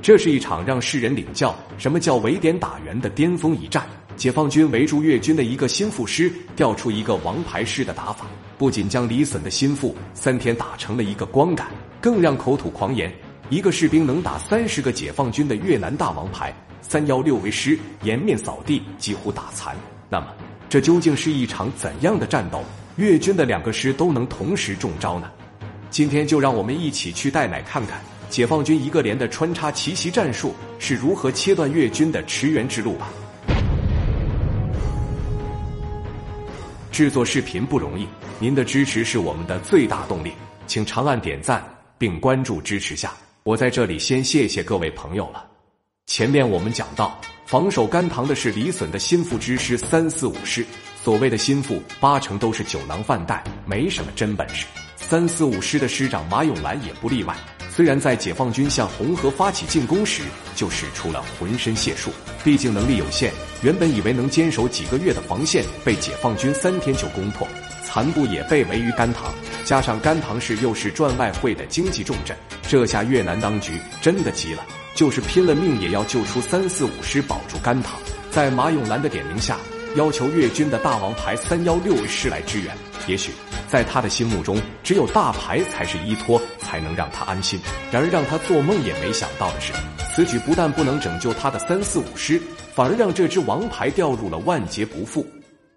这是一场让世人领教什么叫围点打援的巅峰一战。解放军围住越军的一个心腹师，调出一个王牌师的打法，不仅将李隼的心腹三天打成了一个光杆，更让口吐狂言：一个士兵能打三十个解放军的越南大王牌三幺六为师，颜面扫地，几乎打残。那么，这究竟是一场怎样的战斗？越军的两个师都能同时中招呢？今天就让我们一起去带奶看看解放军一个连的穿插奇袭战术是如何切断越军的驰援之路吧。制作视频不容易，您的支持是我们的最大动力，请长按点赞并关注支持下。我在这里先谢谢各位朋友了。前面我们讲到，防守甘棠的是李隼的心腹之师三四五师，所谓的心腹八成都是酒囊饭袋，没什么真本事。三四五师的师长马永兰也不例外。虽然在解放军向红河发起进攻时就使出了浑身解数，毕竟能力有限，原本以为能坚守几个月的防线，被解放军三天就攻破，残部也被围于甘棠。加上甘棠市又是赚外汇的经济重镇，这下越南当局真的急了，就是拼了命也要救出三四五师，保住甘棠。在马永兰的点名下，要求越军的大王牌三幺六师来支援。也许。在他的心目中，只有大牌才是依托，才能让他安心。然而，让他做梦也没想到的是，此举不但不能拯救他的三四五师，反而让这支王牌掉入了万劫不复。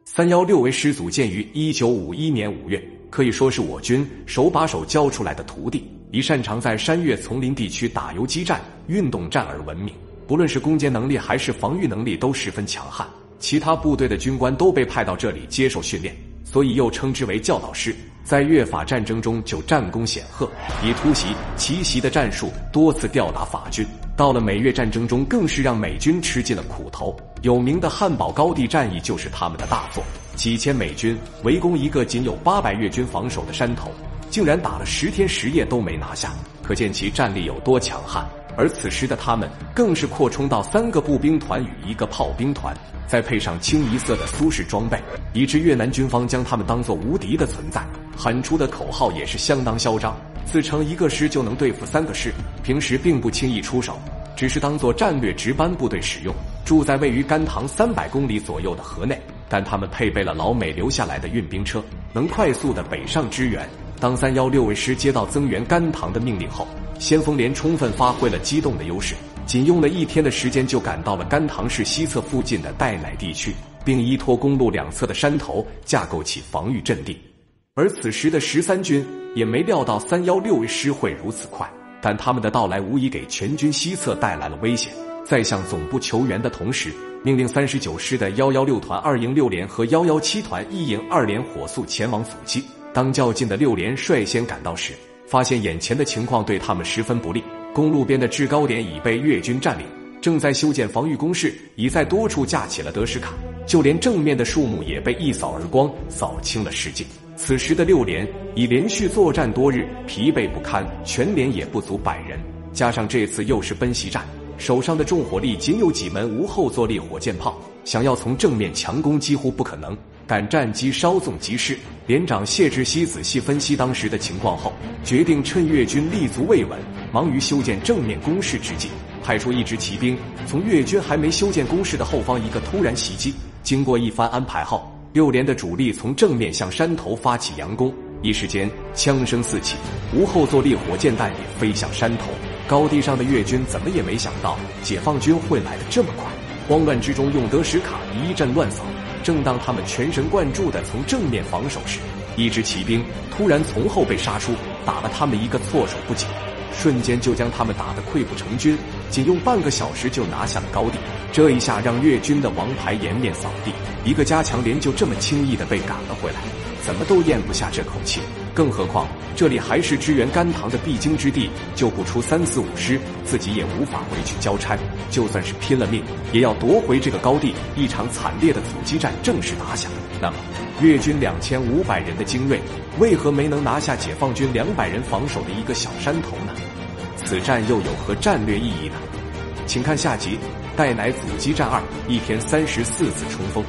三幺六为师祖建于一九五一年五月，可以说是我军手把手教出来的徒弟，以擅长在山岳丛林地区打游击战、运动战而闻名。不论是攻坚能力还是防御能力都十分强悍，其他部队的军官都被派到这里接受训练。所以又称之为教导师，在越法战争中就战功显赫，以突袭、奇袭的战术多次吊打法军。到了美越战争中，更是让美军吃尽了苦头。有名的汉堡高地战役就是他们的大作，几千美军围攻一个仅有八百越军防守的山头，竟然打了十天十夜都没拿下，可见其战力有多强悍。而此时的他们更是扩充到三个步兵团与一个炮兵团。再配上清一色的苏式装备，以致越南军方将他们当作无敌的存在，喊出的口号也是相当嚣张，自称一个师就能对付三个师，平时并不轻易出手，只是当做战略值班部队使用。住在位于甘棠三百公里左右的河内，但他们配备了老美留下来的运兵车，能快速的北上支援。当三幺六卫师接到增援甘棠的命令后，先锋连充分发挥了机动的优势。仅用了一天的时间，就赶到了甘棠市西侧附近的代乃地区，并依托公路两侧的山头架构起防御阵地。而此时的十三军也没料到三幺六师会如此快，但他们的到来无疑给全军西侧带来了危险。在向总部求援的同时，命令三十九师的幺幺六团二营六连和幺幺七团一营二连火速前往阻击。当较近的六连率先赶到时，发现眼前的情况对他们十分不利。公路边的制高点已被越军占领，正在修建防御工事，已在多处架起了德什卡，就连正面的树木也被一扫而光，扫清了世界。此时的六连已连续作战多日，疲惫不堪，全连也不足百人，加上这次又是奔袭战，手上的重火力仅有几门无后坐力火箭炮，想要从正面强攻几乎不可能。但战机稍纵即逝，连长谢志熙仔细分析当时的情况后，决定趁越军立足未稳、忙于修建正面攻势之际，派出一支骑兵从越军还没修建工事的后方一个突然袭击。经过一番安排后，六连的主力从正面向山头发起佯攻，一时间枪声四起，无后坐力火箭弹也飞向山头。高地上的越军怎么也没想到解放军会来的这么快，慌乱之中用德什卡一阵乱扫。正当他们全神贯注地从正面防守时，一支骑兵突然从后被杀出，打了他们一个措手不及，瞬间就将他们打得溃不成军。仅用半个小时就拿下了高地，这一下让越军的王牌颜面扫地，一个加强连就这么轻易地被赶了回来，怎么都咽不下这口气。更何况这里还是支援甘棠的必经之地，救不出三四五师，自己也无法回去交差。就算是拼了命，也要夺回这个高地。一场惨烈的阻击战正式打响。那么，越军两千五百人的精锐，为何没能拿下解放军两百人防守的一个小山头呢？此战又有何战略意义呢？请看下集《代乃阻击战二》，一天三十四次冲锋。